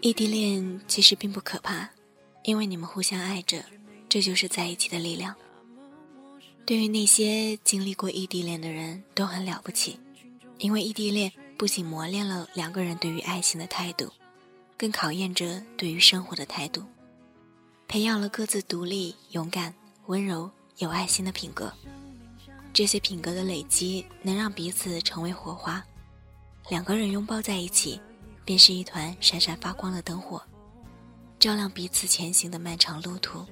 异地恋其实并不可怕，因为你们互相爱着，这就是在一起的力量。对于那些经历过异地恋的人都很了不起，因为异地恋不仅磨练了两个人对于爱情的态度，更考验着对于生活的态度，培养了各自独立、勇敢、温柔、有爱心的品格。这些品格的累积，能让彼此成为火花。两个人拥抱在一起。便是一团闪闪发光的灯火，照亮彼此前行的漫长路途。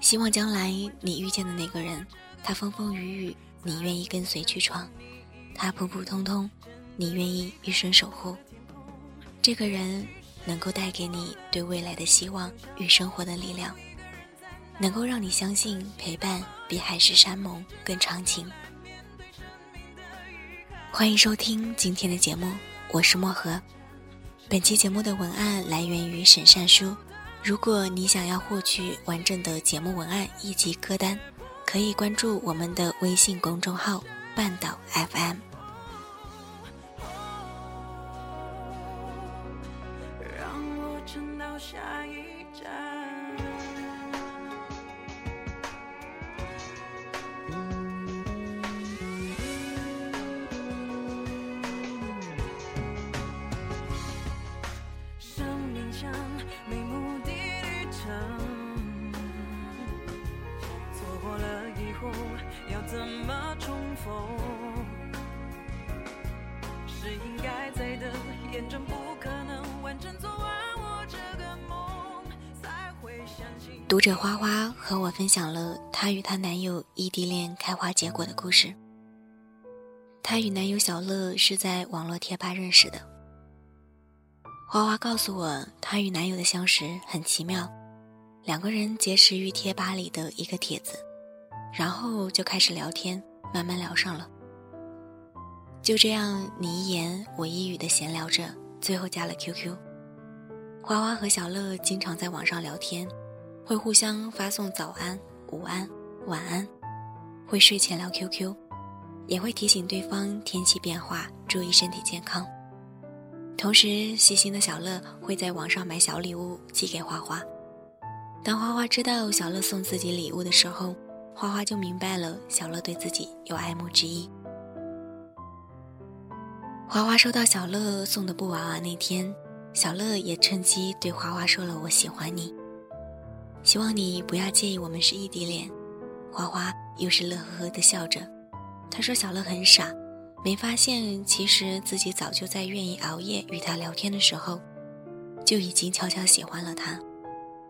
希望将来你遇见的那个人，他风风雨雨，你愿意跟随去闯；他普普通通，你愿意一生守护。这个人能够带给你对未来的希望与生活的力量，能够让你相信陪伴比海誓山盟更长情。欢迎收听今天的节目。我是漠河，本期节目的文案来源于沈善书。如果你想要获取完整的节目文案以及歌单，可以关注我们的微信公众号“半岛 FM”。下一站痛，要怎么重逢？是应该在等，眼中不可能完整做完我这个梦读者花花和我分享了她与她男友异地恋开花结果的故事。她与男友小乐是在网络贴吧认识的。花花告诉我，她与男友的相识很奇妙，两个人结识于贴吧里的一个帖子，然后就开始聊天，慢慢聊上了。就这样，你一言我一语的闲聊着，最后加了 QQ。花花和小乐经常在网上聊天。会互相发送早安、午安、晚安，会睡前聊 QQ，也会提醒对方天气变化，注意身体健康。同时，细心的小乐会在网上买小礼物寄给花花。当花花知道小乐送自己礼物的时候，花花就明白了小乐对自己有爱慕之意。花花收到小乐送的布娃娃那天，小乐也趁机对花花说了“我喜欢你”。希望你不要介意我们是异地恋。花花又是乐呵呵的笑着，他说：“小乐很傻，没发现其实自己早就在愿意熬夜与他聊天的时候，就已经悄悄喜欢了他。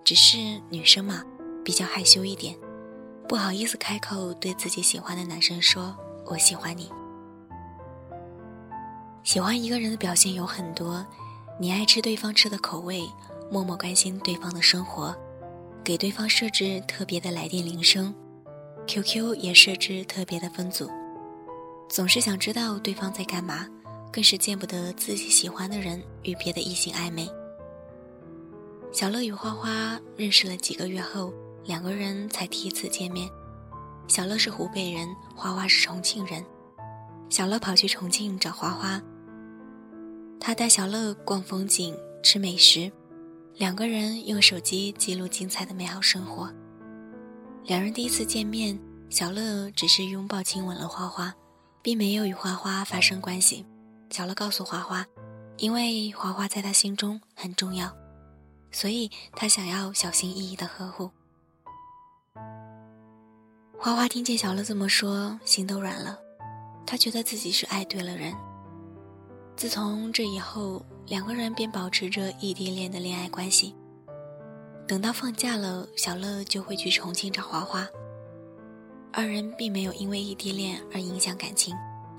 只是女生嘛，比较害羞一点，不好意思开口对自己喜欢的男生说‘我喜欢你’。喜欢一个人的表现有很多，你爱吃对方吃的口味，默默关心对方的生活。”给对方设置特别的来电铃声，QQ 也设置特别的分组，总是想知道对方在干嘛，更是见不得自己喜欢的人与别的异性暧昧。小乐与花花认识了几个月后，两个人才第一次见面。小乐是湖北人，花花是重庆人。小乐跑去重庆找花花，他带小乐逛风景、吃美食。两个人用手机记录精彩的美好生活。两人第一次见面，小乐只是拥抱亲吻了花花，并没有与花花发生关系。小乐告诉花花，因为花花在他心中很重要，所以他想要小心翼翼的呵护。花花听见小乐这么说，心都软了。他觉得自己是爱对了人。自从这以后，两个人便保持着异地恋的恋爱关系。等到放假了，小乐就会去重庆找花花。二人并没有因为异地恋而影响感情，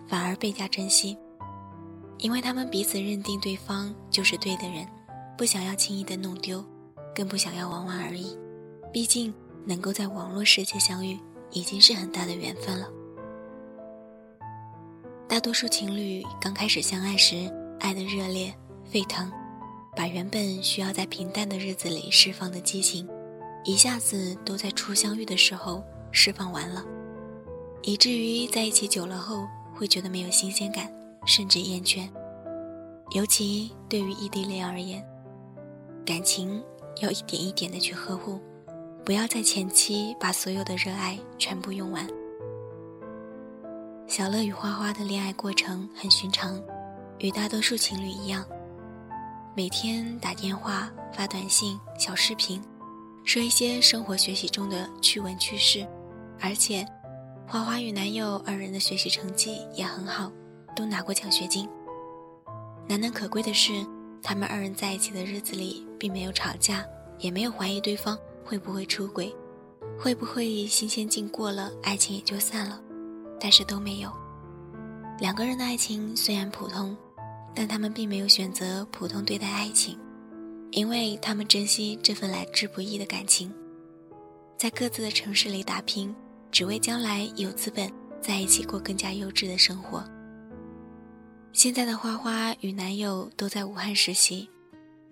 反而倍加珍惜，因为他们彼此认定对方就是对的人，不想要轻易的弄丢，更不想要玩玩而已。毕竟能够在网络世界相遇，已经是很大的缘分了。大多数情侣刚开始相爱时，爱的热烈沸腾，把原本需要在平淡的日子里释放的激情，一下子都在初相遇的时候。释放完了，以至于在一起久了后会觉得没有新鲜感，甚至厌倦。尤其对于异地恋而言，感情要一点一点的去呵护，不要在前期把所有的热爱全部用完。小乐与花花的恋爱过程很寻常，与大多数情侣一样，每天打电话、发短信、小视频，说一些生活、学习中的趣闻趣事。而且，花花与男友二人的学习成绩也很好，都拿过奖学金。难能可贵的是，他们二人在一起的日子里，并没有吵架，也没有怀疑对方会不会出轨，会不会新鲜劲过了，爱情也就散了。但是都没有。两个人的爱情虽然普通，但他们并没有选择普通对待爱情，因为他们珍惜这份来之不易的感情，在各自的城市里打拼。只为将来有资本在一起过更加优质的生活。现在的花花与男友都在武汉实习，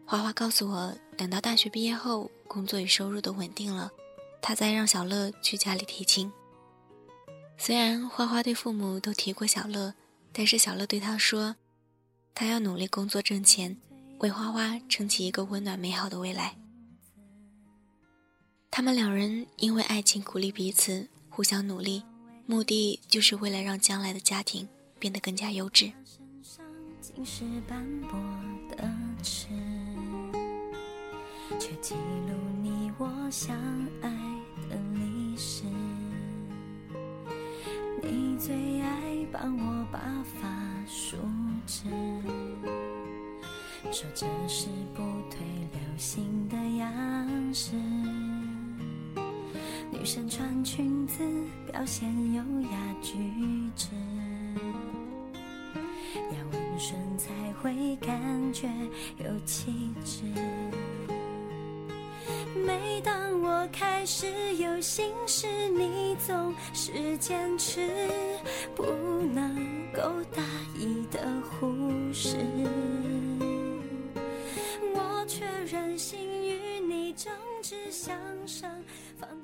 花花告诉我，等到大学毕业后，工作与收入都稳定了，她再让小乐去家里提亲。虽然花花对父母都提过小乐，但是小乐对她说，她要努力工作挣钱，为花花撑起一个温暖美好的未来。他们两人因为爱情鼓励彼此。互相努力，目的就是为了让将来的家庭变得更加优质。却记录你我相爱的历史。你最爱帮我把发梳直，说这是不退流行的样式。女生穿裙子表现优雅举止，要温顺才会感觉有气质。是有心事，你总是坚持不能够大意的忽视，我却任性与你争执相生。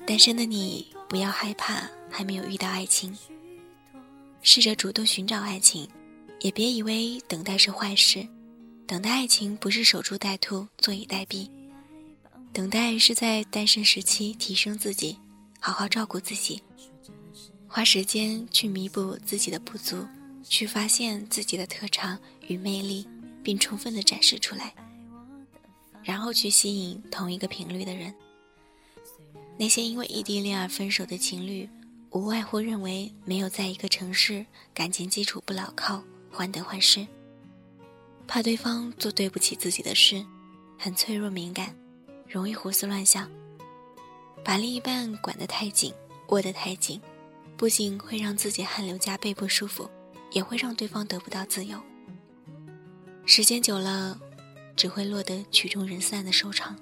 单身的你不要害怕还没有遇到爱情，试着主动寻找爱情，也别以为等待是坏事。等待爱情不是守株待兔、坐以待毙，等待是在单身时期提升自己，好好照顾自己，花时间去弥补自己的不足，去发现自己的特长与魅力，并充分的展示出来，然后去吸引同一个频率的人。那些因为异地恋而分手的情侣，无外乎认为没有在一个城市，感情基础不牢靠，患得患失，怕对方做对不起自己的事，很脆弱敏感，容易胡思乱想，把另一半管得太紧，握得太紧，不仅会让自己汗流浃背不舒服，也会让对方得不到自由。时间久了，只会落得曲终人散的收场。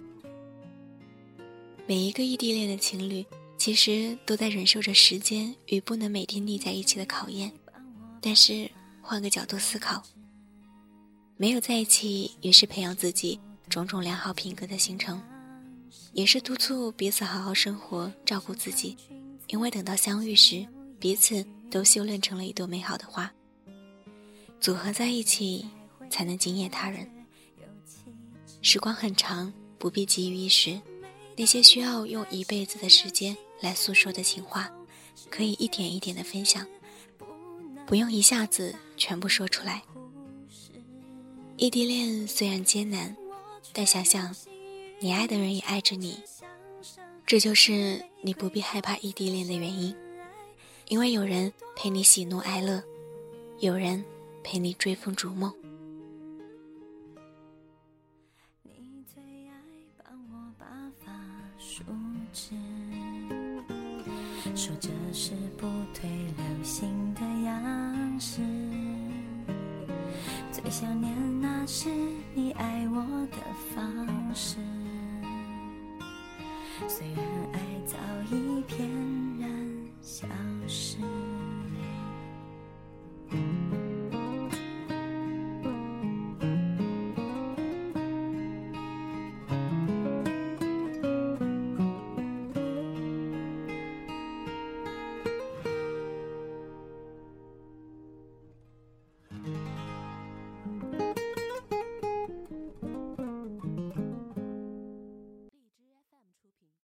每一个异地恋的情侣，其实都在忍受着时间与不能每天腻在一起的考验。但是换个角度思考，没有在一起也是培养自己种种良好品格的形成，也是督促彼此好好生活、照顾自己。因为等到相遇时，彼此都修炼成了一朵美好的花，组合在一起才能惊艳他人。时光很长，不必急于一时。那些需要用一辈子的时间来诉说的情话，可以一点一点的分享，不用一下子全部说出来。异地恋虽然艰难，但想想，你爱的人也爱着你，这就是你不必害怕异地恋的原因，因为有人陪你喜怒哀乐，有人陪你追风逐梦。说这是不退流行的样式，最想念那是你爱我的方式。虽然爱早已翩然消失。